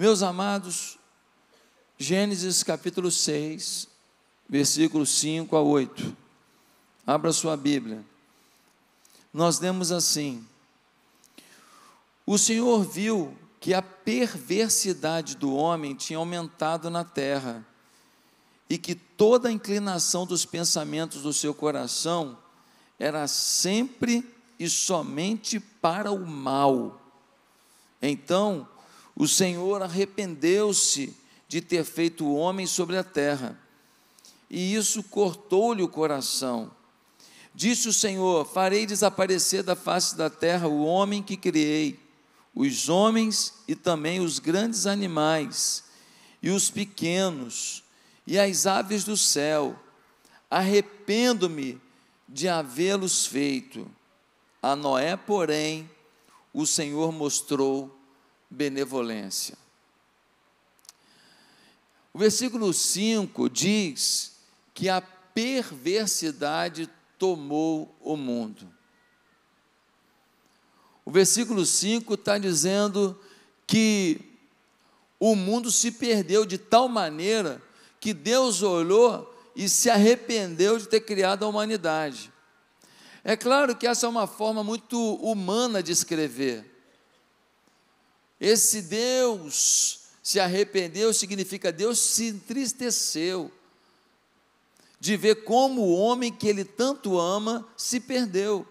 Meus amados, Gênesis capítulo 6, versículos 5 a 8. Abra sua Bíblia. Nós lemos assim: O Senhor viu que a perversidade do homem tinha aumentado na terra e que toda a inclinação dos pensamentos do seu coração era sempre e somente para o mal. Então, o Senhor arrependeu-se de ter feito o homem sobre a terra, e isso cortou-lhe o coração. Disse o Senhor: Farei desaparecer da face da terra o homem que criei, os homens e também os grandes animais, e os pequenos, e as aves do céu. Arrependo-me de havê-los feito. A Noé, porém, o Senhor mostrou benevolência. O versículo 5 diz que a perversidade tomou o mundo. O versículo 5 está dizendo que o mundo se perdeu de tal maneira que Deus olhou e se arrependeu de ter criado a humanidade. É claro que essa é uma forma muito humana de escrever. Esse Deus se arrependeu significa Deus se entristeceu de ver como o homem que ele tanto ama se perdeu.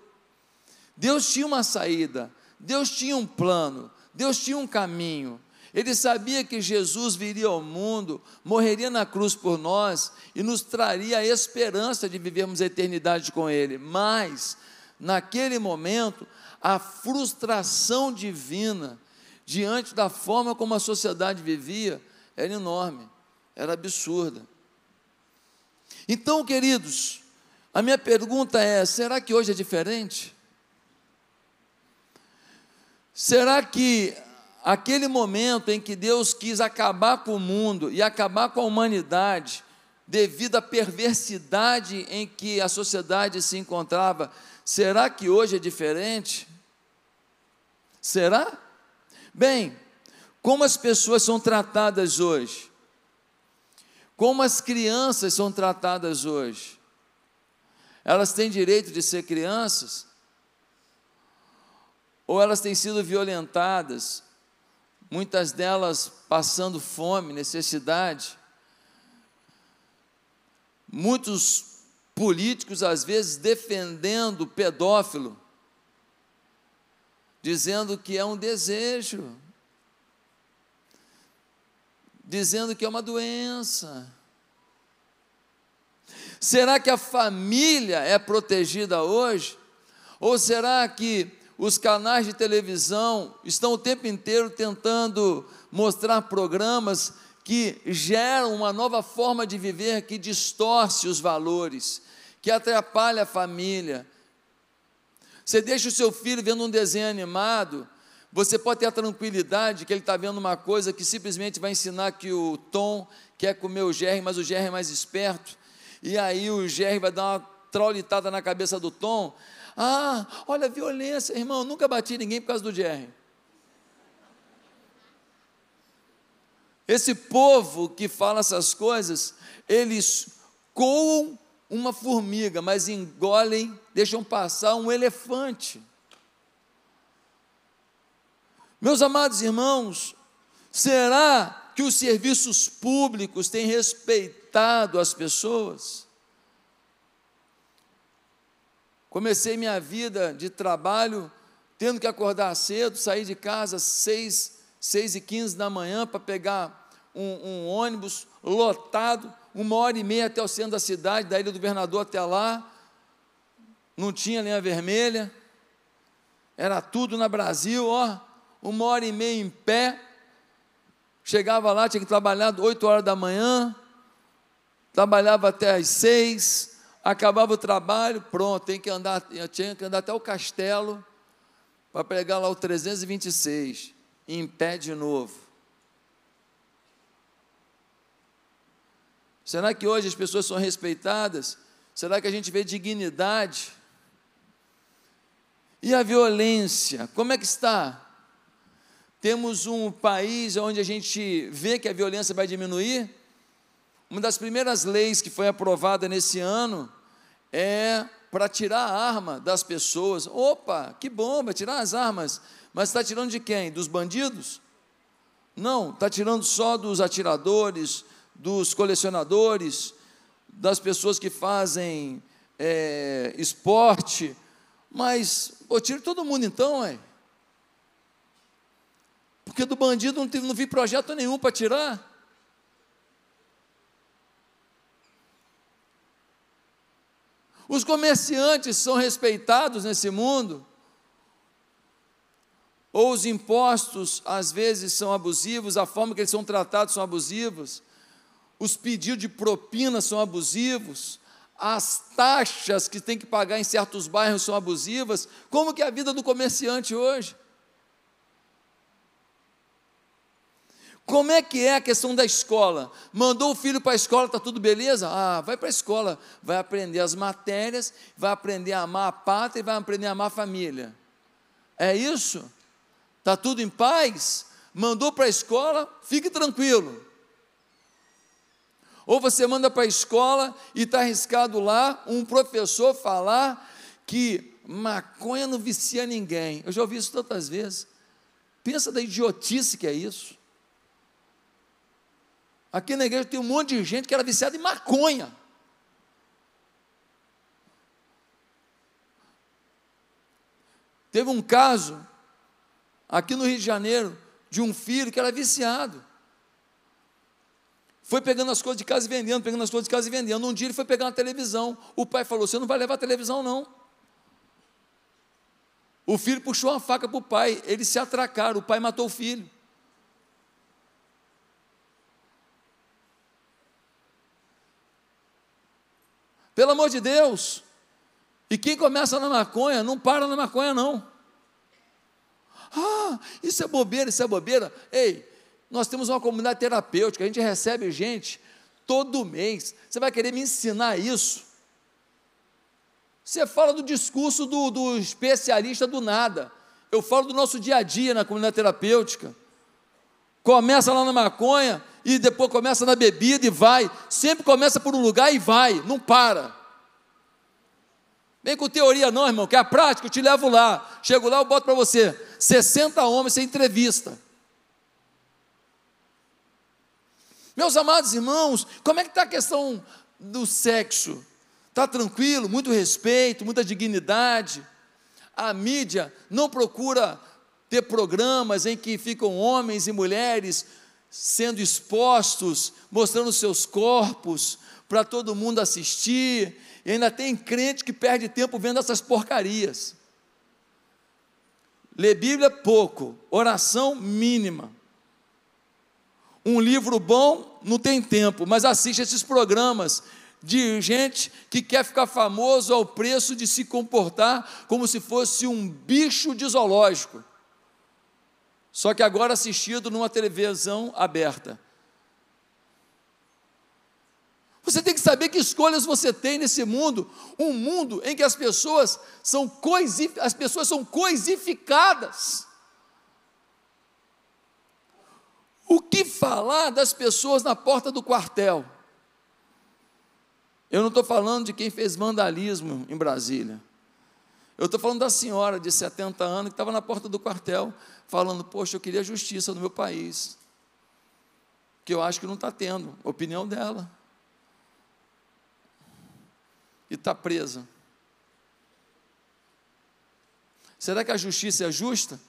Deus tinha uma saída, Deus tinha um plano, Deus tinha um caminho. Ele sabia que Jesus viria ao mundo, morreria na cruz por nós e nos traria a esperança de vivermos a eternidade com Ele. Mas, naquele momento, a frustração divina diante da forma como a sociedade vivia, era enorme, era absurda. Então, queridos, a minha pergunta é: será que hoje é diferente? Será que aquele momento em que Deus quis acabar com o mundo e acabar com a humanidade, devido à perversidade em que a sociedade se encontrava, será que hoje é diferente? Será? Bem, como as pessoas são tratadas hoje? Como as crianças são tratadas hoje? Elas têm direito de ser crianças? Ou elas têm sido violentadas, muitas delas passando fome, necessidade? Muitos políticos, às vezes, defendendo pedófilo dizendo que é um desejo, dizendo que é uma doença. Será que a família é protegida hoje? Ou será que os canais de televisão estão o tempo inteiro tentando mostrar programas que geram uma nova forma de viver que distorce os valores, que atrapalha a família, você deixa o seu filho vendo um desenho animado, você pode ter a tranquilidade que ele está vendo uma coisa que simplesmente vai ensinar que o Tom quer comer o Jerry, mas o Jerry é mais esperto, e aí o Jerry vai dar uma traulitada na cabeça do Tom. Ah, olha a violência, irmão, nunca bati ninguém por causa do Jerry. Esse povo que fala essas coisas, eles coam uma formiga, mas engolem, deixam passar um elefante. Meus amados irmãos, será que os serviços públicos têm respeitado as pessoas? Comecei minha vida de trabalho tendo que acordar cedo, sair de casa às seis, seis e quinze da manhã para pegar um, um ônibus lotado, uma hora e meia até o centro da cidade, da Ilha do Governador até lá, não tinha linha vermelha, era tudo na Brasil, ó, uma hora e meia em pé, chegava lá, tinha que trabalhar oito horas da manhã, trabalhava até às seis, acabava o trabalho, pronto, tem que andar, tinha que andar até o castelo, para pregar lá o 326, em pé de novo. Será que hoje as pessoas são respeitadas? Será que a gente vê dignidade? E a violência, como é que está? temos um país onde a gente vê que a violência vai diminuir. Uma das primeiras leis que foi aprovada nesse ano é para tirar a arma das pessoas. Opa, que bom, vai tirar as armas. Mas está tirando de quem? Dos bandidos? Não, está tirando só dos atiradores, dos colecionadores, das pessoas que fazem é, esporte. Mas, pô, tira todo mundo então, é. Porque do bandido não, não vi projeto nenhum para tirar. Os comerciantes são respeitados nesse mundo? Ou os impostos às vezes são abusivos, a forma que eles são tratados são abusivos, os pedidos de propina são abusivos, as taxas que tem que pagar em certos bairros são abusivas. Como que é a vida do comerciante hoje? Como é que é a questão da escola? Mandou o filho para a escola, está tudo beleza? Ah, vai para a escola, vai aprender as matérias, vai aprender a amar a pátria e vai aprender a amar a família. É isso? Está tudo em paz? Mandou para a escola, fique tranquilo. Ou você manda para a escola e está arriscado lá um professor falar que maconha não vicia ninguém. Eu já ouvi isso tantas vezes. Pensa da idiotice que é isso. Aqui na igreja tem um monte de gente que era viciada em maconha. Teve um caso, aqui no Rio de Janeiro, de um filho que era viciado. Foi pegando as coisas de casa e vendendo, pegando as coisas de casa e vendendo. Um dia ele foi pegar uma televisão. O pai falou: Você não vai levar a televisão, não. O filho puxou uma faca para o pai. Eles se atracaram. O pai matou o filho. Pelo amor de Deus. E quem começa na maconha, não para na maconha, não. Ah, isso é bobeira, isso é bobeira. Ei, nós temos uma comunidade terapêutica, a gente recebe gente todo mês. Você vai querer me ensinar isso? Você fala do discurso do, do especialista do nada. Eu falo do nosso dia a dia na comunidade terapêutica. Começa lá na maconha e depois começa na bebida e vai. Sempre começa por um lugar e vai, não para. Vem com teoria não, irmão, que é a prática, eu te levo lá. Chego lá, eu boto para você 60 homens sem entrevista. Meus amados irmãos, como é que está a questão do sexo? Está tranquilo, muito respeito, muita dignidade. A mídia não procura ter programas em que ficam homens e mulheres sendo expostos, mostrando seus corpos para todo mundo assistir, e ainda tem crente que perde tempo vendo essas porcarias. Lê Bíblia pouco, oração mínima. Um livro bom não tem tempo, mas assiste esses programas de gente que quer ficar famoso ao preço de se comportar como se fosse um bicho de zoológico só que agora assistido numa televisão aberta. Você tem que saber que escolhas você tem nesse mundo, um mundo em que as pessoas são coisif as pessoas são coisificadas. O que falar das pessoas na porta do quartel? Eu não estou falando de quem fez vandalismo em Brasília. Eu estou falando da senhora de 70 anos que estava na porta do quartel, falando: Poxa, eu queria justiça no meu país. Que eu acho que não está tendo, opinião dela. E está presa. Será que a justiça é justa?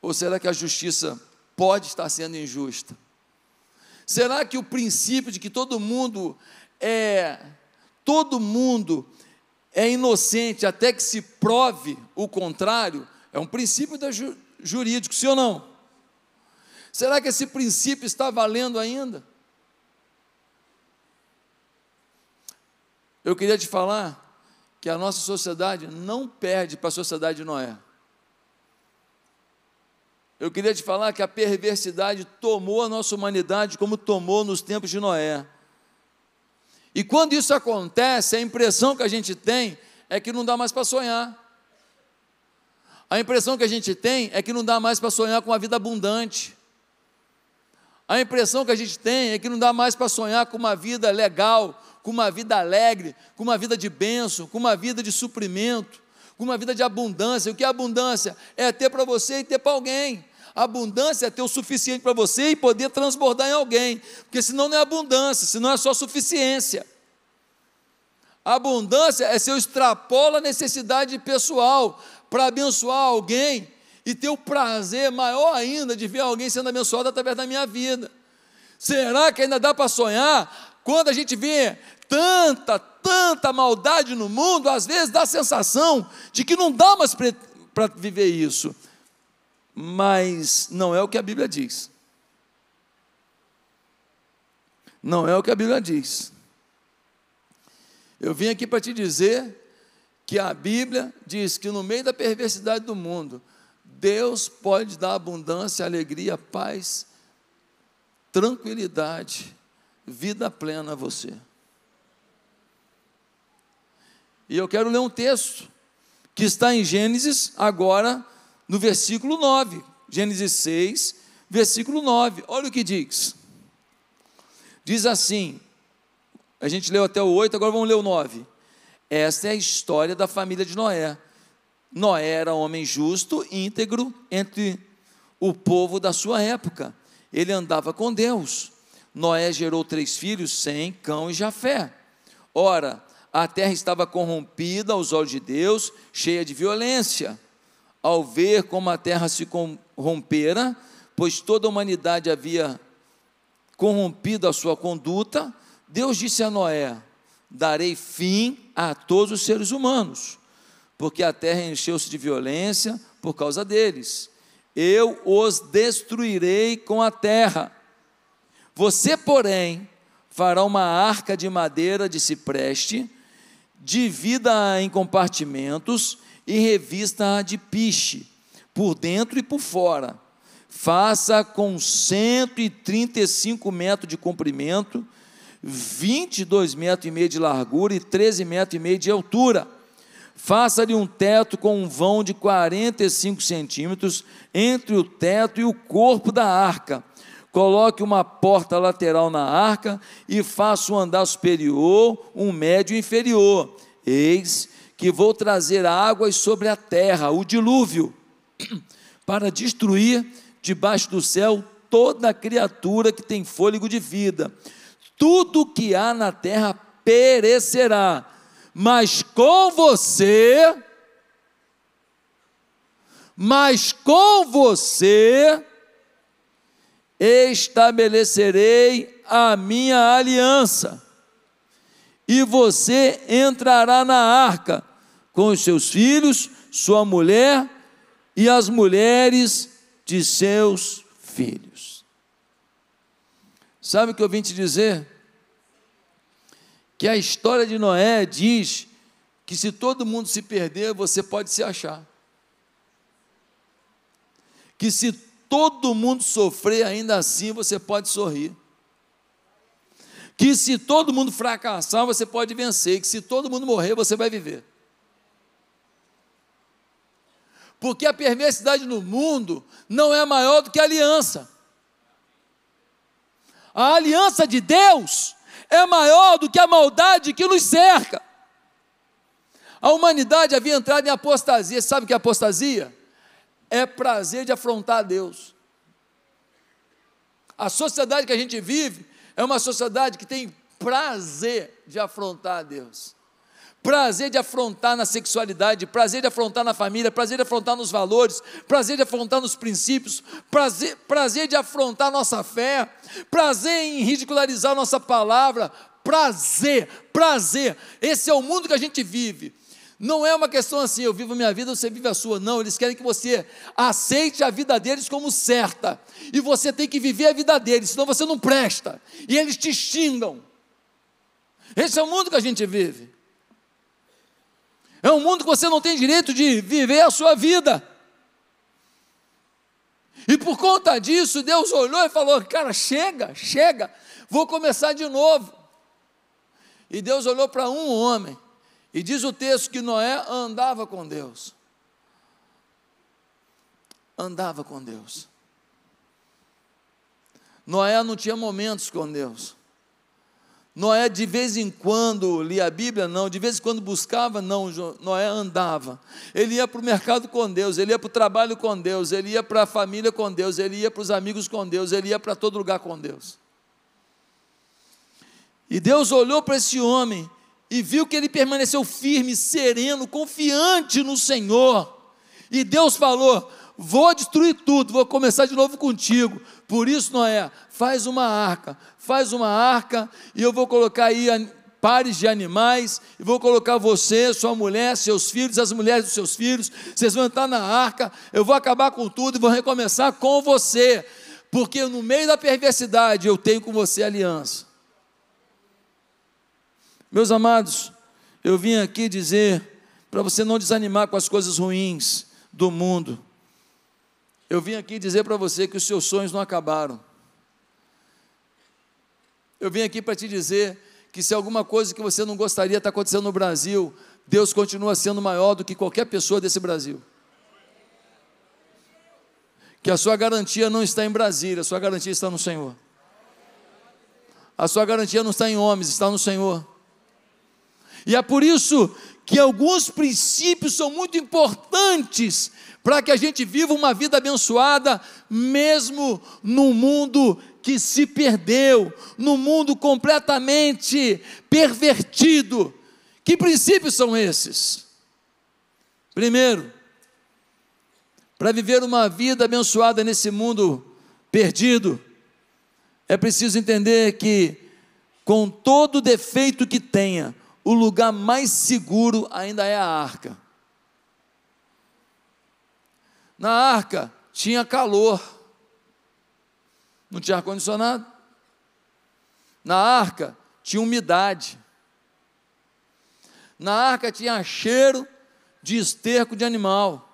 Ou será que a justiça pode estar sendo injusta? Será que o princípio de que todo mundo é todo mundo é inocente até que se prove o contrário, é um princípio ju jurídico, sim ou não? Será que esse princípio está valendo ainda? Eu queria te falar que a nossa sociedade não perde para a sociedade de Noé. Eu queria te falar que a perversidade tomou a nossa humanidade como tomou nos tempos de Noé. E quando isso acontece, a impressão que a gente tem é que não dá mais para sonhar. A impressão que a gente tem é que não dá mais para sonhar com uma vida abundante. A impressão que a gente tem é que não dá mais para sonhar com uma vida legal, com uma vida alegre, com uma vida de bênção, com uma vida de suprimento, com uma vida de abundância. O que é abundância? É ter para você e ter para alguém. Abundância é ter o suficiente para você e poder transbordar em alguém, porque senão não é abundância, senão é só suficiência. Abundância é se eu extrapolo a necessidade pessoal para abençoar alguém e ter o prazer maior ainda de ver alguém sendo abençoado através da minha vida. Será que ainda dá para sonhar? Quando a gente vê tanta, tanta maldade no mundo, às vezes dá a sensação de que não dá mais para viver isso mas não é o que a Bíblia diz. Não é o que a Bíblia diz. Eu vim aqui para te dizer que a Bíblia diz que no meio da perversidade do mundo, Deus pode dar abundância, alegria, paz, tranquilidade, vida plena a você. E eu quero ler um texto que está em Gênesis, agora no versículo 9, Gênesis 6, versículo 9. Olha o que diz. Diz assim: a gente leu até o 8, agora vamos ler o 9. Esta é a história da família de Noé. Noé era homem justo, íntegro entre o povo da sua época. Ele andava com Deus. Noé gerou três filhos, Sem, Cão e Jafé. Ora, a terra estava corrompida aos olhos de Deus, cheia de violência ao ver como a terra se corrompera, pois toda a humanidade havia corrompido a sua conduta, Deus disse a Noé: Darei fim a todos os seres humanos, porque a terra encheu-se de violência por causa deles. Eu os destruirei com a terra. Você, porém, fará uma arca de madeira de cipreste, divida em compartimentos, e revista-a de piche, por dentro e por fora. Faça com 135 metros de comprimento, 22 metros e meio de largura e 13 metros e meio de altura. Faça-lhe um teto com um vão de 45 centímetros entre o teto e o corpo da arca. Coloque uma porta lateral na arca e faça um andar superior, um médio e inferior. Eis que vou trazer águas sobre a terra, o dilúvio, para destruir debaixo do céu toda criatura que tem fôlego de vida. Tudo que há na terra perecerá, mas com você, mas com você estabelecerei a minha aliança e você entrará na arca com os seus filhos, sua mulher e as mulheres de seus filhos. Sabe o que eu vim te dizer? Que a história de Noé diz que se todo mundo se perder, você pode se achar. Que se todo mundo sofrer, ainda assim você pode sorrir que se todo mundo fracassar, você pode vencer, que se todo mundo morrer, você vai viver. Porque a perversidade no mundo não é maior do que a aliança. A aliança de Deus é maior do que a maldade que nos cerca. A humanidade havia entrado em apostasia. Sabe o que é apostasia? É prazer de afrontar Deus. A sociedade que a gente vive é uma sociedade que tem prazer de afrontar a Deus. Prazer de afrontar na sexualidade, prazer de afrontar na família, prazer de afrontar nos valores, prazer de afrontar nos princípios, prazer, prazer de afrontar nossa fé, prazer em ridicularizar nossa palavra, prazer, prazer. Esse é o mundo que a gente vive. Não é uma questão assim, eu vivo minha vida, você vive a sua. Não, eles querem que você aceite a vida deles como certa. E você tem que viver a vida deles, senão você não presta. E eles te xingam. Esse é o mundo que a gente vive. É um mundo que você não tem direito de viver a sua vida. E por conta disso, Deus olhou e falou: Cara, chega, chega, vou começar de novo. E Deus olhou para um homem e diz o texto que Noé andava com Deus. andava com Deus. Noé não tinha momentos com Deus. Noé de vez em quando lia a Bíblia, não, de vez em quando buscava, não, Noé andava. Ele ia para o mercado com Deus, ele ia para o trabalho com Deus, ele ia para a família com Deus, ele ia para os amigos com Deus, ele ia para todo lugar com Deus. E Deus olhou para esse homem e viu que ele permaneceu firme, sereno, confiante no Senhor. E Deus falou: Vou destruir tudo, vou começar de novo contigo. Por isso, Noé, faz uma arca, faz uma arca, e eu vou colocar aí pares de animais, e vou colocar você, sua mulher, seus filhos, as mulheres dos seus filhos, vocês vão entrar na arca, eu vou acabar com tudo e vou recomeçar com você, porque no meio da perversidade eu tenho com você aliança. Meus amados, eu vim aqui dizer para você não desanimar com as coisas ruins do mundo. Eu vim aqui dizer para você que os seus sonhos não acabaram. Eu vim aqui para te dizer que se alguma coisa que você não gostaria está acontecendo no Brasil, Deus continua sendo maior do que qualquer pessoa desse Brasil. Que a sua garantia não está em Brasília, a sua garantia está no Senhor. A sua garantia não está em homens, está no Senhor. E é por isso que alguns princípios são muito importantes para que a gente viva uma vida abençoada, mesmo no mundo que se perdeu, no mundo completamente pervertido. Que princípios são esses? Primeiro, para viver uma vida abençoada nesse mundo perdido, é preciso entender que, com todo defeito que tenha, o lugar mais seguro ainda é a arca. Na arca tinha calor, não tinha ar-condicionado. Na arca tinha umidade. Na arca tinha cheiro de esterco de animal.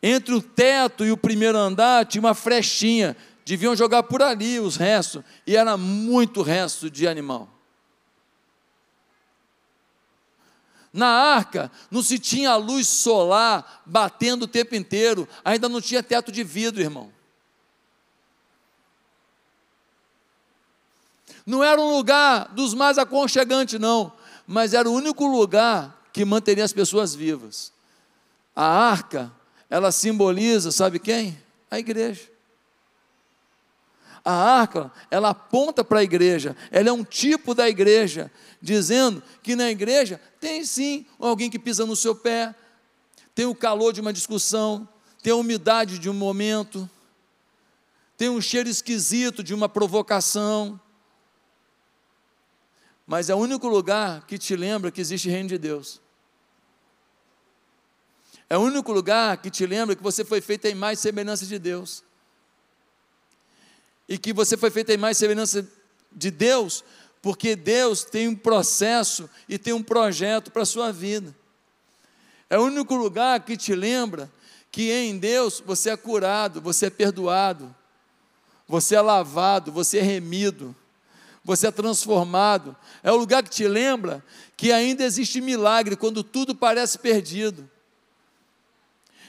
Entre o teto e o primeiro andar tinha uma frechinha, deviam jogar por ali os restos, e era muito resto de animal. Na arca não se tinha luz solar batendo o tempo inteiro, ainda não tinha teto de vidro, irmão. Não era um lugar dos mais aconchegantes, não, mas era o único lugar que manteria as pessoas vivas. A arca, ela simboliza, sabe quem? A igreja. A arca, ela aponta para a igreja, ela é um tipo da igreja, dizendo que na igreja tem sim alguém que pisa no seu pé, tem o calor de uma discussão, tem a umidade de um momento, tem um cheiro esquisito de uma provocação, mas é o único lugar que te lembra que existe reino de Deus. É o único lugar que te lembra que você foi feito em mais semelhança de Deus e que você foi feito em mais semelhança de Deus, porque Deus tem um processo e tem um projeto para a sua vida. É o único lugar que te lembra que em Deus você é curado, você é perdoado, você é lavado, você é remido, você é transformado. É o lugar que te lembra que ainda existe milagre quando tudo parece perdido.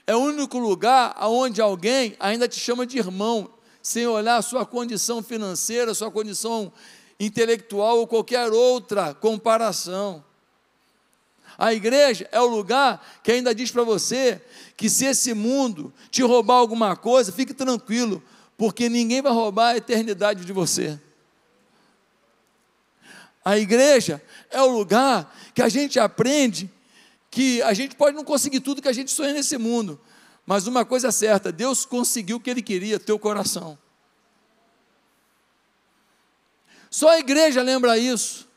É o único lugar onde alguém ainda te chama de irmão, sem olhar a sua condição financeira, sua condição intelectual ou qualquer outra comparação. A igreja é o lugar que ainda diz para você que se esse mundo te roubar alguma coisa, fique tranquilo, porque ninguém vai roubar a eternidade de você. A igreja é o lugar que a gente aprende que a gente pode não conseguir tudo que a gente sonha nesse mundo, mas uma coisa é certa: Deus conseguiu o que Ele queria, teu coração. Só a igreja lembra isso.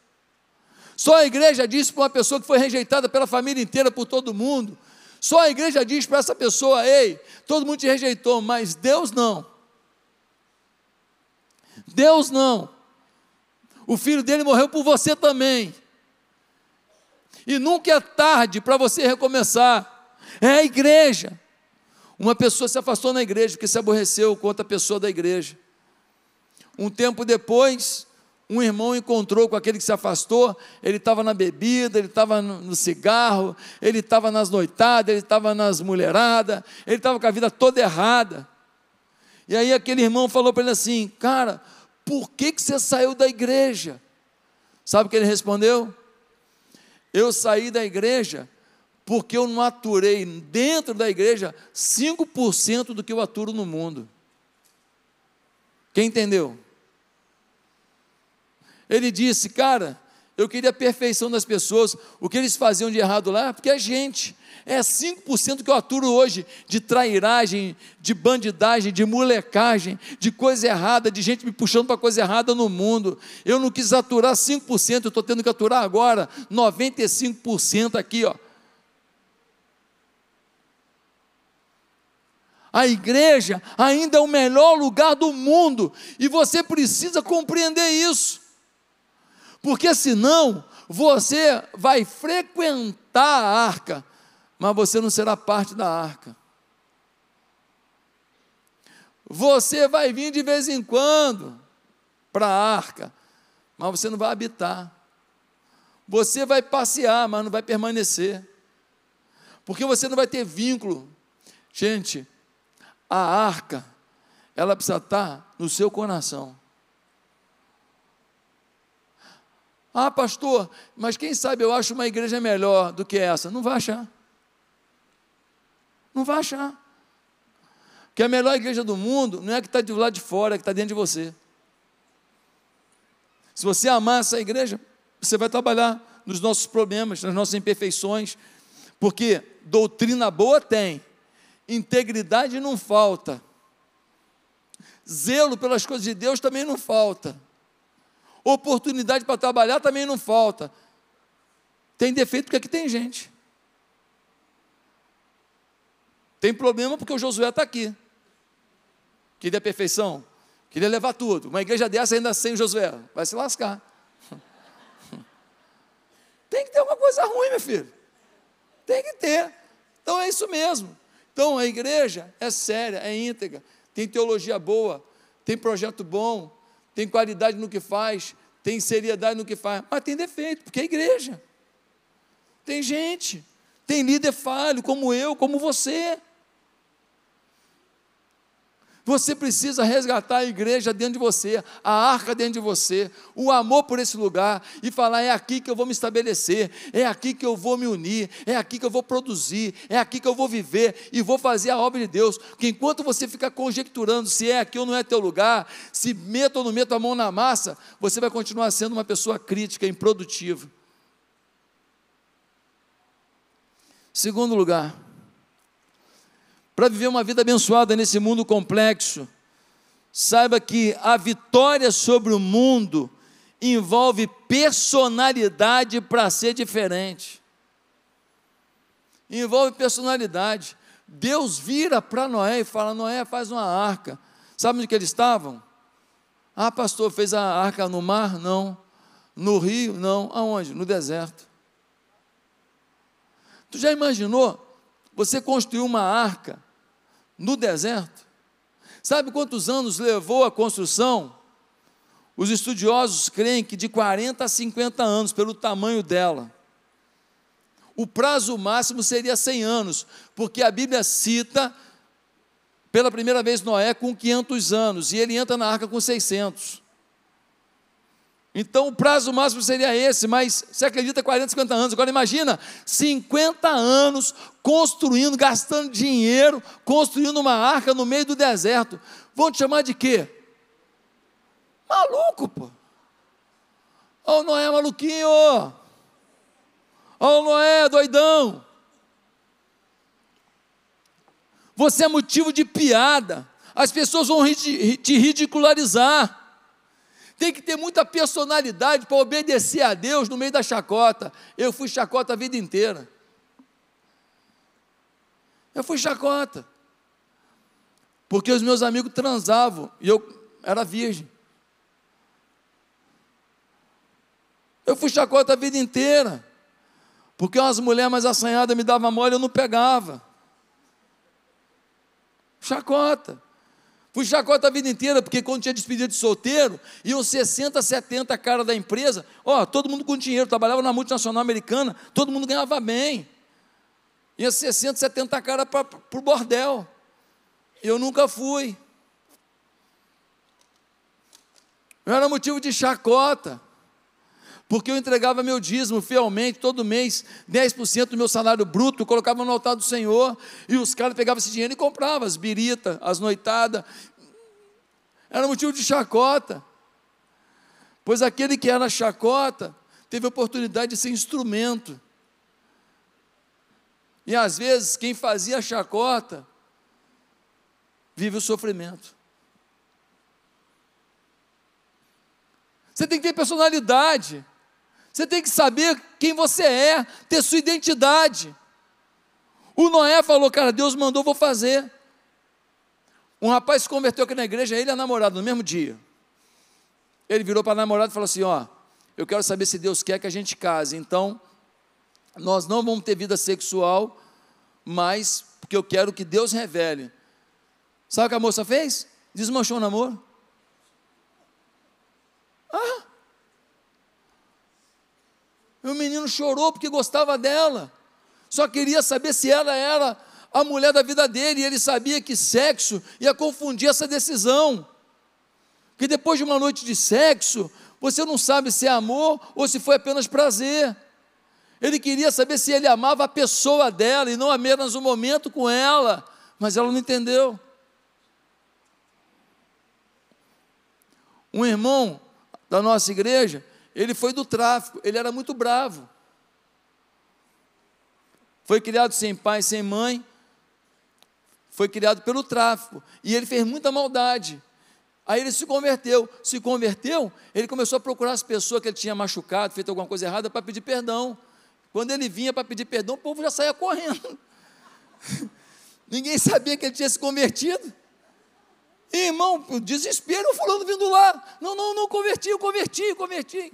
Só a igreja diz para uma pessoa que foi rejeitada pela família inteira, por todo mundo. Só a igreja diz para essa pessoa: ei, todo mundo te rejeitou, mas Deus não. Deus não. O filho dele morreu por você também. E nunca é tarde para você recomeçar. É a igreja. Uma pessoa se afastou na igreja porque se aborreceu com outra pessoa da igreja. Um tempo depois, um irmão encontrou com aquele que se afastou, ele estava na bebida, ele estava no cigarro, ele estava nas noitadas, ele estava nas mulheradas, ele estava com a vida toda errada. E aí aquele irmão falou para ele assim: Cara, por que, que você saiu da igreja? Sabe o que ele respondeu? Eu saí da igreja porque eu não aturei dentro da igreja 5% do que eu aturo no mundo. Quem entendeu? Ele disse, cara, eu queria a perfeição das pessoas. O que eles faziam de errado lá? Porque é gente. É 5% que eu aturo hoje de trairagem, de bandidagem, de molecagem, de coisa errada, de gente me puxando para coisa errada no mundo. Eu não quis aturar 5%, eu estou tendo que aturar agora 95% aqui, ó. A igreja ainda é o melhor lugar do mundo e você precisa compreender isso porque senão você vai frequentar a arca, mas você não será parte da arca. Você vai vir de vez em quando para a arca, mas você não vai habitar. Você vai passear, mas não vai permanecer. Porque você não vai ter vínculo. Gente, a arca, ela precisa estar no seu coração. Ah, pastor, mas quem sabe eu acho uma igreja melhor do que essa? Não vai achar. Não vai achar. Porque a melhor igreja do mundo não é que está do lado de fora, é que está dentro de você. Se você amar essa igreja, você vai trabalhar nos nossos problemas, nas nossas imperfeições, porque doutrina boa tem, integridade não falta, zelo pelas coisas de Deus também não falta. Oportunidade para trabalhar também não falta. Tem defeito porque aqui tem gente. Tem problema porque o Josué está aqui. Queria perfeição, queria levar tudo. Uma igreja dessa ainda sem Josué, vai se lascar. Tem que ter alguma coisa ruim, meu filho. Tem que ter. Então é isso mesmo. Então a igreja é séria, é íntegra, tem teologia boa, tem projeto bom, tem qualidade no que faz, tem seriedade no que faz, mas tem defeito, porque é igreja. Tem gente, tem líder falho, como eu, como você. Você precisa resgatar a igreja dentro de você, a arca dentro de você, o amor por esse lugar e falar: é aqui que eu vou me estabelecer, é aqui que eu vou me unir, é aqui que eu vou produzir, é aqui que eu vou viver e vou fazer a obra de Deus. Porque enquanto você ficar conjecturando se é aqui ou não é teu lugar, se meto ou não meto a mão na massa, você vai continuar sendo uma pessoa crítica, improdutiva. Segundo lugar, para viver uma vida abençoada nesse mundo complexo, saiba que a vitória sobre o mundo envolve personalidade para ser diferente. Envolve personalidade. Deus vira para Noé e fala: Noé, faz uma arca. Sabe onde que eles estavam? Ah, pastor, fez a arca no mar? Não. No rio? Não. Aonde? No deserto. Tu já imaginou você construiu uma arca no deserto? Sabe quantos anos levou a construção? Os estudiosos creem que de 40 a 50 anos, pelo tamanho dela. O prazo máximo seria 100 anos, porque a Bíblia cita pela primeira vez Noé com 500 anos e ele entra na arca com 600. Então o prazo máximo seria esse, mas você acredita 40, 50 anos. Agora imagina 50 anos construindo, gastando dinheiro, construindo uma arca no meio do deserto. Vão te chamar de quê? Maluco, pô. Oh, Noé maluquinho. Oh, Noé doidão. Você é motivo de piada. As pessoas vão te ridicularizar. Tem que ter muita personalidade para obedecer a Deus no meio da chacota. Eu fui chacota a vida inteira. Eu fui chacota. Porque os meus amigos transavam e eu era virgem. Eu fui chacota a vida inteira. Porque umas mulheres mais assanhadas me davam mole, eu não pegava. Chacota. Fui chacota a vida inteira, porque quando tinha despedida de solteiro, iam 60, 70 cara da empresa, ó, todo mundo com dinheiro, trabalhava na multinacional americana, todo mundo ganhava bem. Ia 60, 70 cara para o bordel. Eu nunca fui. Eu era motivo de chacota. Porque eu entregava meu dízimo fielmente, todo mês, 10% do meu salário bruto, colocava no altar do Senhor, e os caras pegavam esse dinheiro e compravam as biritas, as noitadas. Era motivo de chacota. Pois aquele que era chacota, teve a oportunidade de ser instrumento. E às vezes, quem fazia chacota, vive o sofrimento. Você tem que ter personalidade. Você tem que saber quem você é, ter sua identidade. O Noé falou, cara, Deus mandou, vou fazer. Um rapaz se converteu aqui na igreja, ele a namorada, no mesmo dia. Ele virou para a namorada e falou assim: Ó, eu quero saber se Deus quer que a gente case. Então, nós não vamos ter vida sexual, mas porque eu quero que Deus revele. Sabe o que a moça fez? Desmanchou o namoro. Ah! O menino chorou porque gostava dela. Só queria saber se ela era a mulher da vida dele. E ele sabia que sexo ia confundir essa decisão. Que depois de uma noite de sexo, você não sabe se é amor ou se foi apenas prazer. Ele queria saber se ele amava a pessoa dela e não apenas o momento com ela. Mas ela não entendeu. Um irmão da nossa igreja, ele foi do tráfico, ele era muito bravo. Foi criado sem pai, sem mãe, foi criado pelo tráfico, e ele fez muita maldade. Aí ele se converteu, se converteu, ele começou a procurar as pessoas que ele tinha machucado, feito alguma coisa errada, para pedir perdão. Quando ele vinha para pedir perdão, o povo já saía correndo. Ninguém sabia que ele tinha se convertido. Irmão, desespero, o fulano vindo lá. Não, não, não converti, eu converti, converti.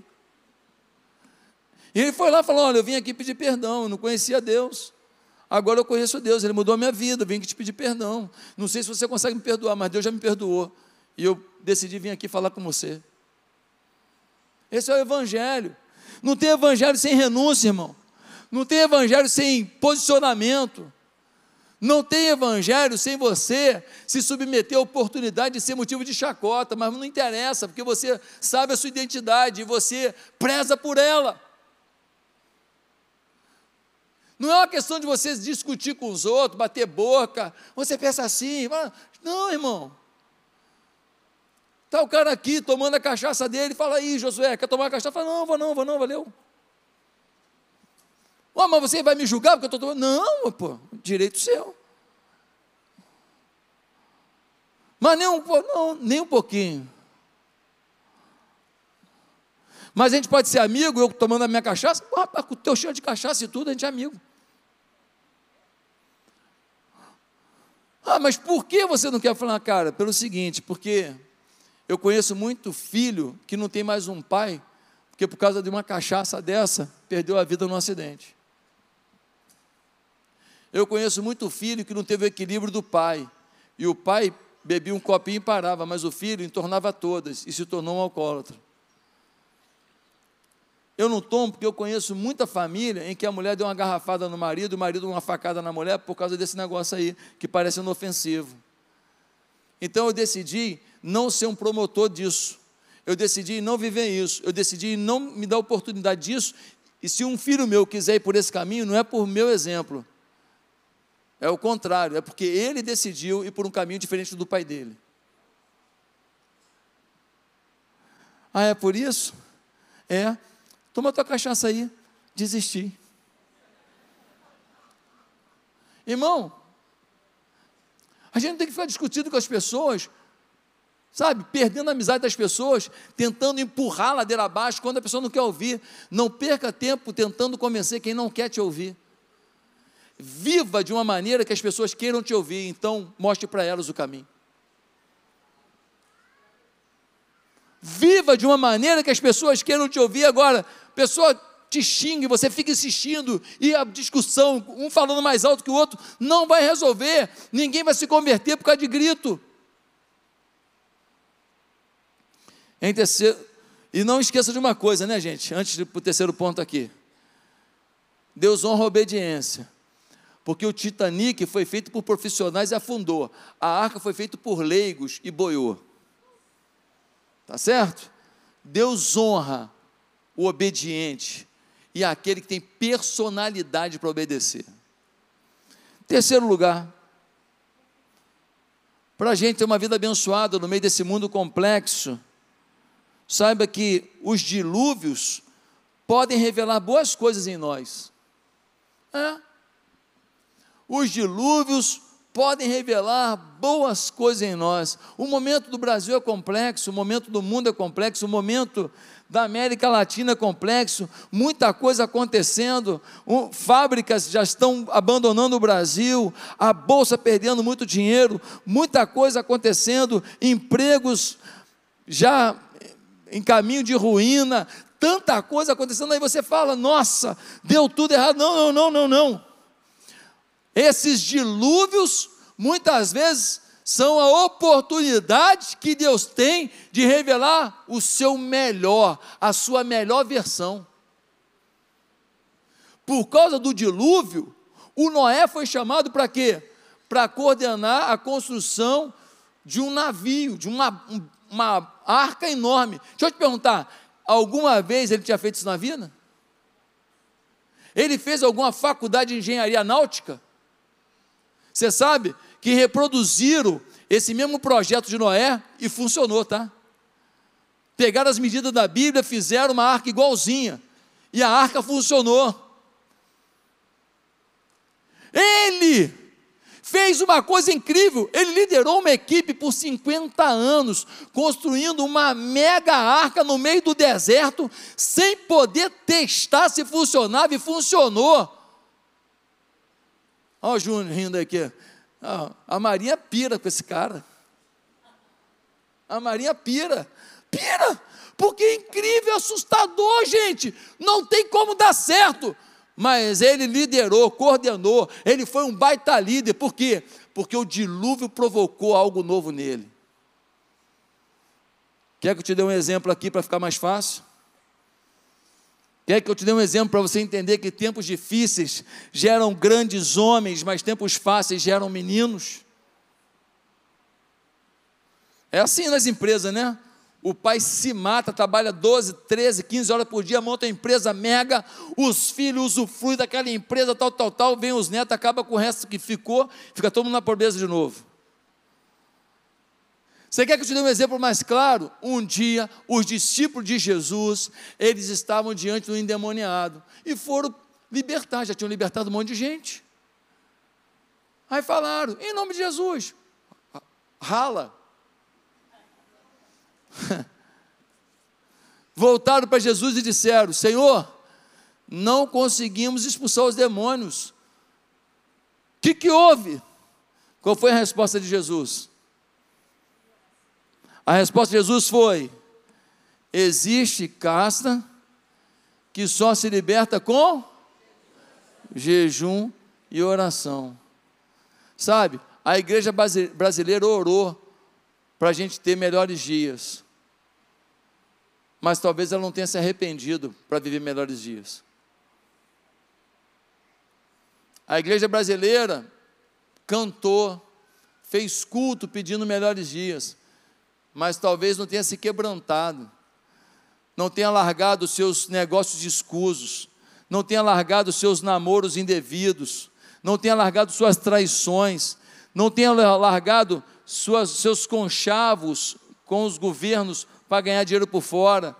E ele foi lá e falou: Olha, eu vim aqui pedir perdão, eu não conhecia Deus. Agora eu conheço Deus, Ele mudou a minha vida, eu vim aqui te pedir perdão. Não sei se você consegue me perdoar, mas Deus já me perdoou. E eu decidi vir aqui falar com você. Esse é o Evangelho. Não tem Evangelho sem renúncia, irmão. Não tem Evangelho sem posicionamento. Não tem evangelho sem você se submeter à oportunidade de ser motivo de chacota, mas não interessa, porque você sabe a sua identidade e você preza por ela. Não é uma questão de você discutir com os outros, bater boca. Você pensa assim, não, irmão. Está o cara aqui tomando a cachaça dele, fala aí, Josué, quer tomar a cachaça? Fala, não, vou não, vou não, valeu. Oh, mas você vai me julgar porque eu estou tomando? Não, pô, direito seu. Mas nem um, não, nem um pouquinho. Mas a gente pode ser amigo, eu tomando a minha cachaça, rapaz, com o teu cheiro de cachaça e tudo, a gente é amigo. Ah, mas por que você não quer falar, cara? Pelo seguinte, porque eu conheço muito filho que não tem mais um pai, porque por causa de uma cachaça dessa, perdeu a vida num acidente. Eu conheço muito filho que não teve o equilíbrio do pai, e o pai bebia um copinho e parava, mas o filho entornava todas e se tornou um alcoólatra. Eu não tomo porque eu conheço muita família em que a mulher deu uma garrafada no marido, o marido uma facada na mulher por causa desse negócio aí, que parece inofensivo. Então eu decidi não ser um promotor disso. Eu decidi não viver isso. Eu decidi não me dar oportunidade disso. E se um filho meu quiser ir por esse caminho, não é por meu exemplo. É o contrário, é porque ele decidiu ir por um caminho diferente do pai dele. Ah, é por isso? É. Toma tua cachaça aí. Desisti. Irmão, a gente não tem que ficar discutindo com as pessoas, sabe, perdendo a amizade das pessoas, tentando empurrar a ladeira abaixo quando a pessoa não quer ouvir. Não perca tempo tentando convencer quem não quer te ouvir. Viva de uma maneira que as pessoas queiram te ouvir, então mostre para elas o caminho. Viva de uma maneira que as pessoas queiram te ouvir. Agora, pessoa te xingue, você fica insistindo, e a discussão, um falando mais alto que o outro, não vai resolver. Ninguém vai se converter por causa de grito. Em terceiro, e não esqueça de uma coisa, né, gente? Antes de para o terceiro ponto aqui. Deus honra a obediência. Porque o Titanic foi feito por profissionais e afundou. A arca foi feita por leigos e boiou. Tá certo? Deus honra o obediente e aquele que tem personalidade para obedecer. Terceiro lugar, para a gente ter uma vida abençoada no meio desse mundo complexo, saiba que os dilúvios podem revelar boas coisas em nós. É. Os dilúvios podem revelar boas coisas em nós. O momento do Brasil é complexo, o momento do mundo é complexo, o momento da América Latina é complexo, muita coisa acontecendo, fábricas já estão abandonando o Brasil, a bolsa perdendo muito dinheiro, muita coisa acontecendo, empregos já em caminho de ruína, tanta coisa acontecendo, aí você fala, nossa, deu tudo errado. Não, não, não, não, não. Esses dilúvios, muitas vezes, são a oportunidade que Deus tem de revelar o seu melhor, a sua melhor versão. Por causa do dilúvio, o Noé foi chamado para quê? Para coordenar a construção de um navio, de uma, uma arca enorme. Deixa eu te perguntar, alguma vez ele tinha feito isso na vida? Ele fez alguma faculdade de engenharia náutica? Você sabe que reproduziram esse mesmo projeto de Noé e funcionou, tá? Pegaram as medidas da Bíblia, fizeram uma arca igualzinha, e a arca funcionou. Ele fez uma coisa incrível. Ele liderou uma equipe por 50 anos, construindo uma mega arca no meio do deserto, sem poder testar se funcionava e funcionou. Olha o Júnior rindo aqui. A Marinha pira com esse cara. A Marinha pira. Pira! Porque é incrível, assustador, gente. Não tem como dar certo mas ele liderou, coordenou, ele foi um baita líder, por quê? Porque o dilúvio provocou algo novo nele. Quer que eu te dê um exemplo aqui para ficar mais fácil? Quer que eu te dê um exemplo para você entender que tempos difíceis geram grandes homens, mas tempos fáceis geram meninos? É assim nas empresas, né? O pai se mata, trabalha 12, 13, 15 horas por dia, monta uma empresa mega, os filhos usufruem daquela empresa, tal, tal, tal, vem os netos, acaba com o resto que ficou, fica todo mundo na pobreza de novo. Você quer que eu te dê um exemplo mais claro? Um dia, os discípulos de Jesus, eles estavam diante do endemoniado e foram libertar, já tinham libertado um monte de gente. Aí falaram, em nome de Jesus, rala, Voltaram para Jesus e disseram: Senhor, não conseguimos expulsar os demônios. O que, que houve? Qual foi a resposta de Jesus? A resposta de Jesus foi: existe casta que só se liberta com jejum e oração. Sabe, a igreja brasileira orou para a gente ter melhores dias. Mas talvez ela não tenha se arrependido para viver melhores dias. A igreja brasileira cantou, fez culto pedindo melhores dias, mas talvez não tenha se quebrantado, não tenha largado os seus negócios escusos, não tenha largado os seus namoros indevidos, não tenha largado suas traições, não tenha largado suas, seus conchavos com os governos para ganhar dinheiro por fora,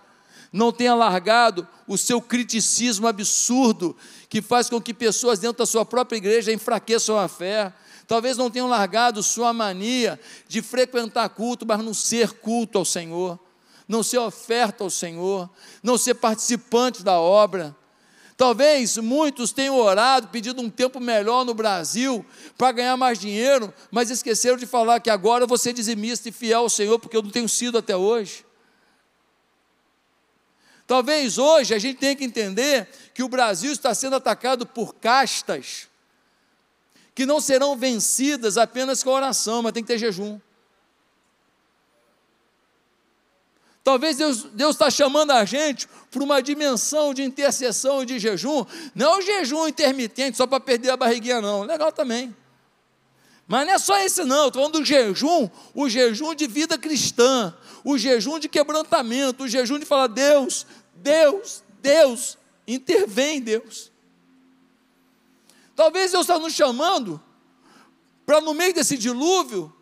não tenha largado o seu criticismo absurdo, que faz com que pessoas dentro da sua própria igreja enfraqueçam a fé. Talvez não tenham largado sua mania de frequentar culto, mas não ser culto ao Senhor, não ser oferta ao Senhor, não ser participante da obra. Talvez muitos tenham orado, pedindo um tempo melhor no Brasil para ganhar mais dinheiro, mas esqueceram de falar que agora ser dizimista e fiel ao Senhor, porque eu não tenho sido até hoje. Talvez hoje a gente tenha que entender que o Brasil está sendo atacado por castas que não serão vencidas apenas com oração, mas tem que ter jejum. Talvez Deus está chamando a gente para uma dimensão de intercessão e de jejum, não o jejum intermitente só para perder a barriguinha, não. Legal também. Mas não é só esse, não. Estou falando do jejum, o jejum de vida cristã, o jejum de quebrantamento, o jejum de falar: Deus, Deus, Deus, intervém, Deus. Talvez Deus está nos chamando para, no meio desse dilúvio,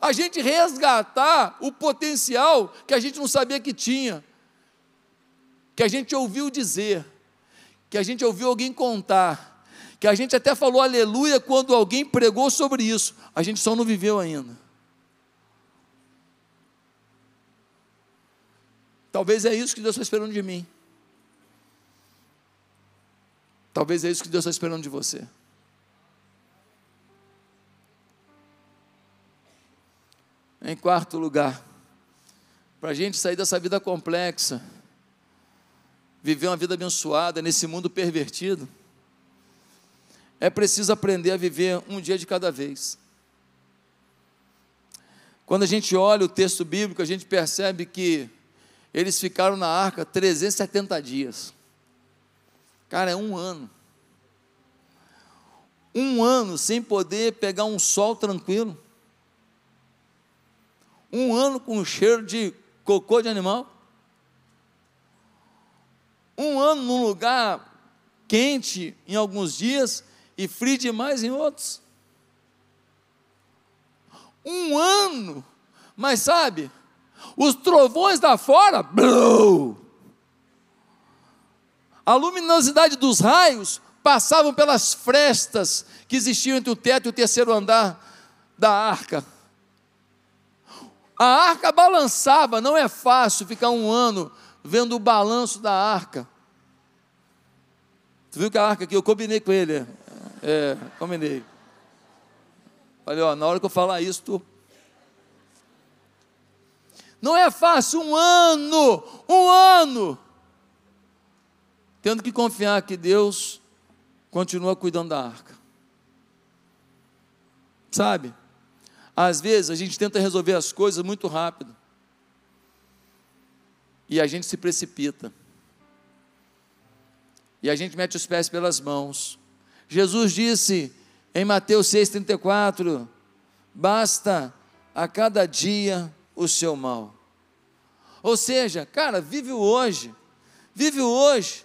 a gente resgatar o potencial que a gente não sabia que tinha, que a gente ouviu dizer, que a gente ouviu alguém contar, que a gente até falou aleluia quando alguém pregou sobre isso, a gente só não viveu ainda. Talvez é isso que Deus está esperando de mim. Talvez é isso que Deus está esperando de você. Em quarto lugar, para a gente sair dessa vida complexa, viver uma vida abençoada nesse mundo pervertido, é preciso aprender a viver um dia de cada vez. Quando a gente olha o texto bíblico, a gente percebe que eles ficaram na arca 370 dias. Cara, é um ano. Um ano sem poder pegar um sol tranquilo um ano com cheiro de cocô de animal, um ano num lugar quente em alguns dias e frio demais em outros. Um ano, mas sabe, os trovões da fora, blum, a luminosidade dos raios passavam pelas frestas que existiam entre o teto e o terceiro andar da arca. A arca balançava, não é fácil ficar um ano vendo o balanço da arca. Tu viu que a arca aqui, eu combinei com ele. É, combinei. Olha, ó, na hora que eu falar isso, tu. Não é fácil, um ano, um ano. Tendo que confiar que Deus continua cuidando da arca. Sabe? Às vezes a gente tenta resolver as coisas muito rápido. E a gente se precipita. E a gente mete os pés pelas mãos. Jesus disse em Mateus 6,34: basta a cada dia o seu mal. Ou seja, cara, vive o hoje, vive o hoje.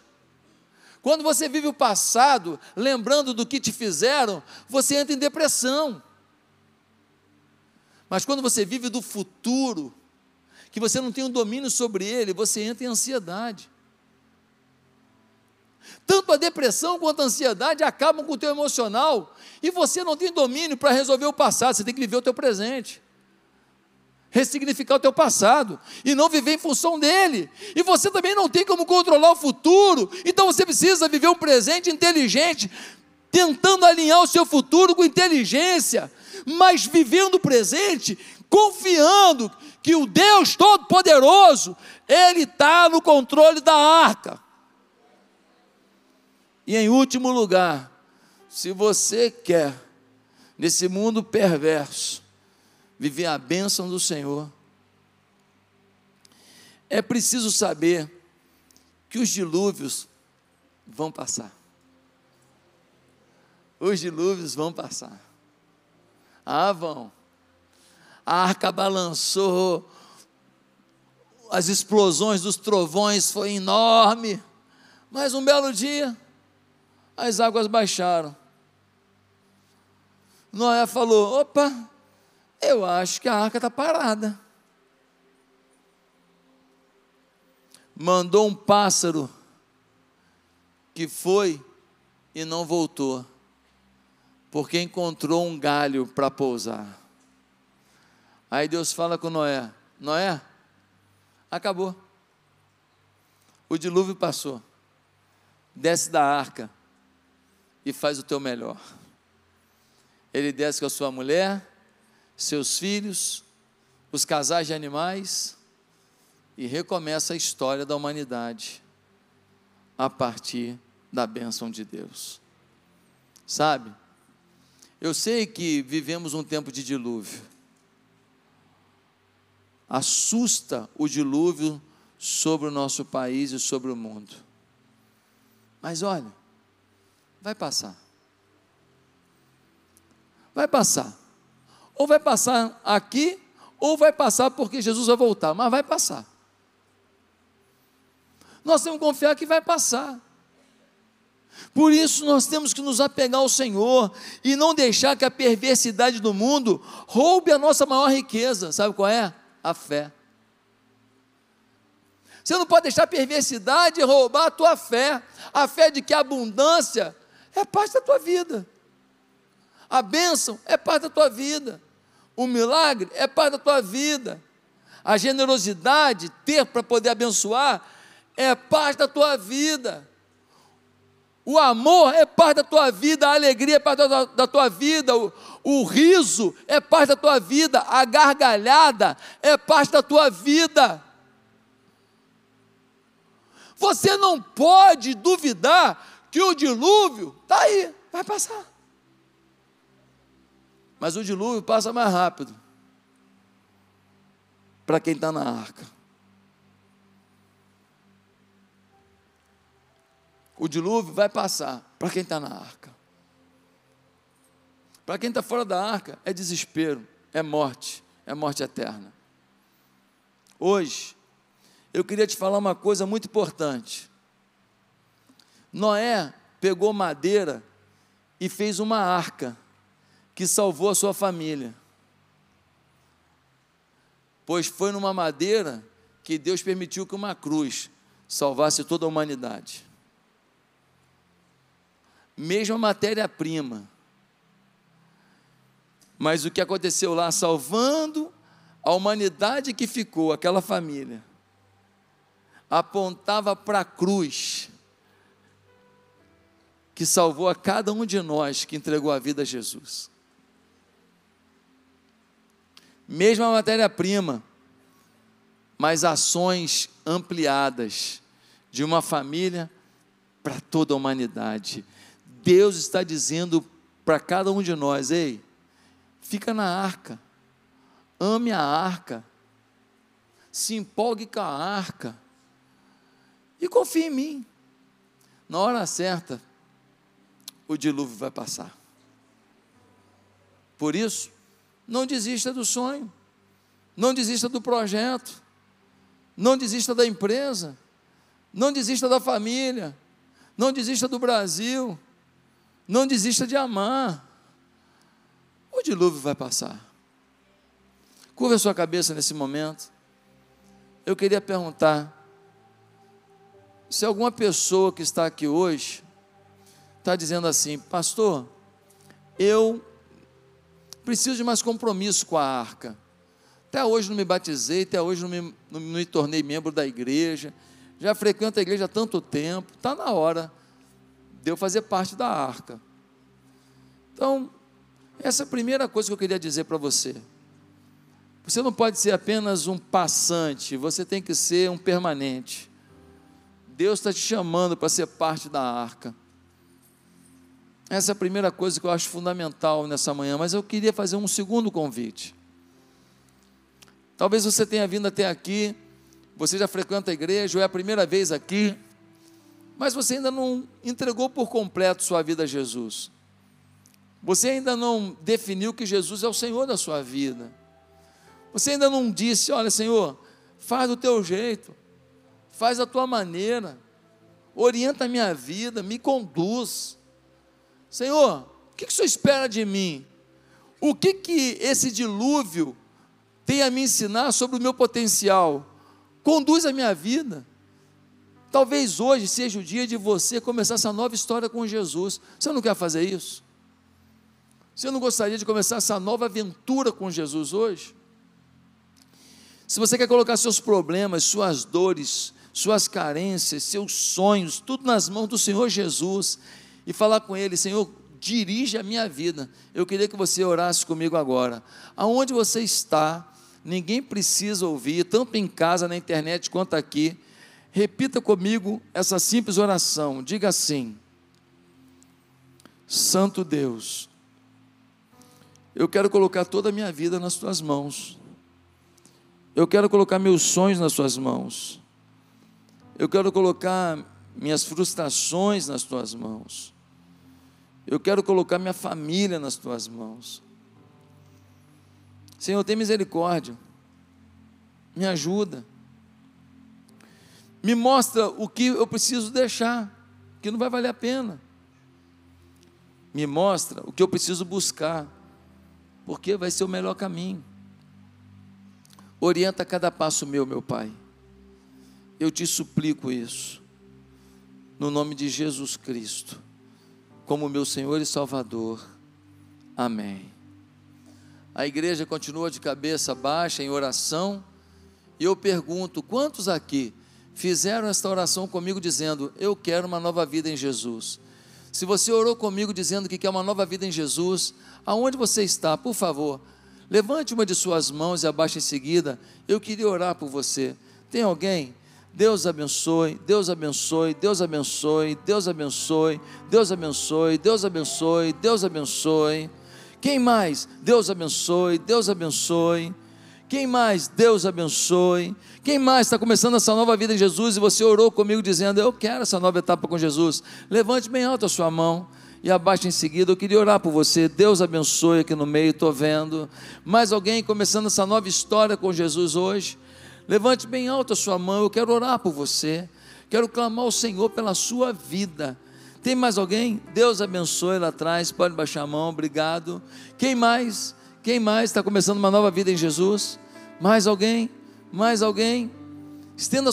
Quando você vive o passado, lembrando do que te fizeram, você entra em depressão. Mas quando você vive do futuro, que você não tem um domínio sobre ele, você entra em ansiedade. Tanto a depressão quanto a ansiedade acabam com o teu emocional e você não tem domínio para resolver o passado, você tem que viver o teu presente. Ressignificar o teu passado e não viver em função dele. E você também não tem como controlar o futuro, então você precisa viver um presente inteligente, tentando alinhar o seu futuro com inteligência, mas vivendo o presente, confiando que o Deus Todo-Poderoso, Ele está no controle da arca. E em último lugar, se você quer, nesse mundo perverso, viver a bênção do Senhor, é preciso saber que os dilúvios vão passar. Os dilúvios vão passar. Ah, vão. A arca balançou, as explosões dos trovões foi enorme. Mas um belo dia, as águas baixaram. Noé falou: opa, eu acho que a arca está parada. Mandou um pássaro que foi e não voltou porque encontrou um galho para pousar. Aí Deus fala com Noé: Noé, acabou. O dilúvio passou. Desce da arca e faz o teu melhor. Ele desce com a sua mulher, seus filhos, os casais de animais e recomeça a história da humanidade a partir da bênção de Deus. Sabe? Eu sei que vivemos um tempo de dilúvio. assusta o dilúvio sobre o nosso país e sobre o mundo. Mas olha, vai passar. Vai passar. Ou vai passar aqui, ou vai passar porque Jesus vai voltar, mas vai passar. Nós temos que confiar que vai passar. Por isso nós temos que nos apegar ao Senhor e não deixar que a perversidade do mundo roube a nossa maior riqueza. Sabe qual é? A fé. Você não pode deixar a perversidade roubar a tua fé. A fé de que a abundância é parte da tua vida. A bênção é parte da tua vida. O milagre é parte da tua vida. A generosidade, ter para poder abençoar, é parte da tua vida. O amor é parte da tua vida, a alegria é parte da, tua vida, o, o riso é parte da tua vida, a gargalhada é parte da tua vida. Você não pode duvidar que o dilúvio está aí, vai passar. Mas o dilúvio passa mais rápido para quem está na arca. O dilúvio vai passar para quem está na arca. Para quem está fora da arca, é desespero, é morte, é morte eterna. Hoje, eu queria te falar uma coisa muito importante. Noé pegou madeira e fez uma arca que salvou a sua família. Pois foi numa madeira que Deus permitiu que uma cruz salvasse toda a humanidade mesma matéria-prima. Mas o que aconteceu lá, salvando a humanidade que ficou, aquela família, apontava para a cruz, que salvou a cada um de nós que entregou a vida a Jesus. Mesma matéria-prima, mas ações ampliadas de uma família para toda a humanidade. Deus está dizendo para cada um de nós: ei, fica na arca, ame a arca, se empolgue com a arca e confie em mim. Na hora certa, o dilúvio vai passar. Por isso, não desista do sonho, não desista do projeto, não desista da empresa, não desista da família, não desista do Brasil não desista de amar. O dilúvio vai passar. Curva a sua cabeça nesse momento. Eu queria perguntar se alguma pessoa que está aqui hoje está dizendo assim, pastor, eu preciso de mais compromisso com a arca. Até hoje não me batizei, até hoje não me, não me tornei membro da igreja, já frequento a igreja há tanto tempo, está na hora de eu fazer parte da arca. Então, essa é a primeira coisa que eu queria dizer para você. Você não pode ser apenas um passante, você tem que ser um permanente. Deus está te chamando para ser parte da arca. Essa é a primeira coisa que eu acho fundamental nessa manhã, mas eu queria fazer um segundo convite. Talvez você tenha vindo até aqui, você já frequenta a igreja, ou é a primeira vez aqui, mas você ainda não entregou por completo sua vida a Jesus. Você ainda não definiu que Jesus é o Senhor da sua vida. Você ainda não disse: Olha, Senhor, faz do teu jeito, faz da tua maneira, orienta a minha vida, me conduz. Senhor, o que, que o Senhor espera de mim? O que, que esse dilúvio tem a me ensinar sobre o meu potencial? Conduz a minha vida. Talvez hoje seja o dia de você começar essa nova história com Jesus. Você não quer fazer isso? Você não gostaria de começar essa nova aventura com Jesus hoje? Se você quer colocar seus problemas, suas dores, suas carências, seus sonhos, tudo nas mãos do Senhor Jesus e falar com Ele, Senhor, dirige a minha vida. Eu queria que você orasse comigo agora. Aonde você está, ninguém precisa ouvir, tanto em casa, na internet quanto aqui Repita comigo essa simples oração. Diga assim: Santo Deus, eu quero colocar toda a minha vida nas tuas mãos. Eu quero colocar meus sonhos nas Suas mãos. Eu quero colocar minhas frustrações nas Tuas mãos. Eu quero colocar minha família nas Tuas mãos. Senhor, tem misericórdia. Me ajuda. Me mostra o que eu preciso deixar, que não vai valer a pena. Me mostra o que eu preciso buscar, porque vai ser o melhor caminho. Orienta cada passo meu, meu Pai. Eu te suplico isso, no nome de Jesus Cristo, como meu Senhor e Salvador. Amém. A igreja continua de cabeça baixa em oração, e eu pergunto: quantos aqui fizeram esta oração comigo dizendo: Eu quero uma nova vida em Jesus? Se você orou comigo dizendo que quer uma nova vida em Jesus, aonde você está, por favor, levante uma de suas mãos e abaixe em seguida. Eu queria orar por você. Tem alguém? Deus abençoe, Deus abençoe, Deus abençoe, Deus abençoe, Deus abençoe, Deus abençoe, Deus abençoe. Quem mais? Deus abençoe, Deus abençoe. Quem mais? Deus abençoe. Quem mais está começando essa nova vida em Jesus e você orou comigo dizendo: Eu quero essa nova etapa com Jesus? Levante bem alto a sua mão e abaixe em seguida. Eu queria orar por você. Deus abençoe aqui no meio, estou vendo. Mais alguém começando essa nova história com Jesus hoje? Levante bem alto a sua mão. Eu quero orar por você. Quero clamar ao Senhor pela sua vida. Tem mais alguém? Deus abençoe lá atrás. Pode baixar a mão. Obrigado. Quem mais? Quem mais está começando uma nova vida em Jesus? Mais alguém? Mais alguém? Estenda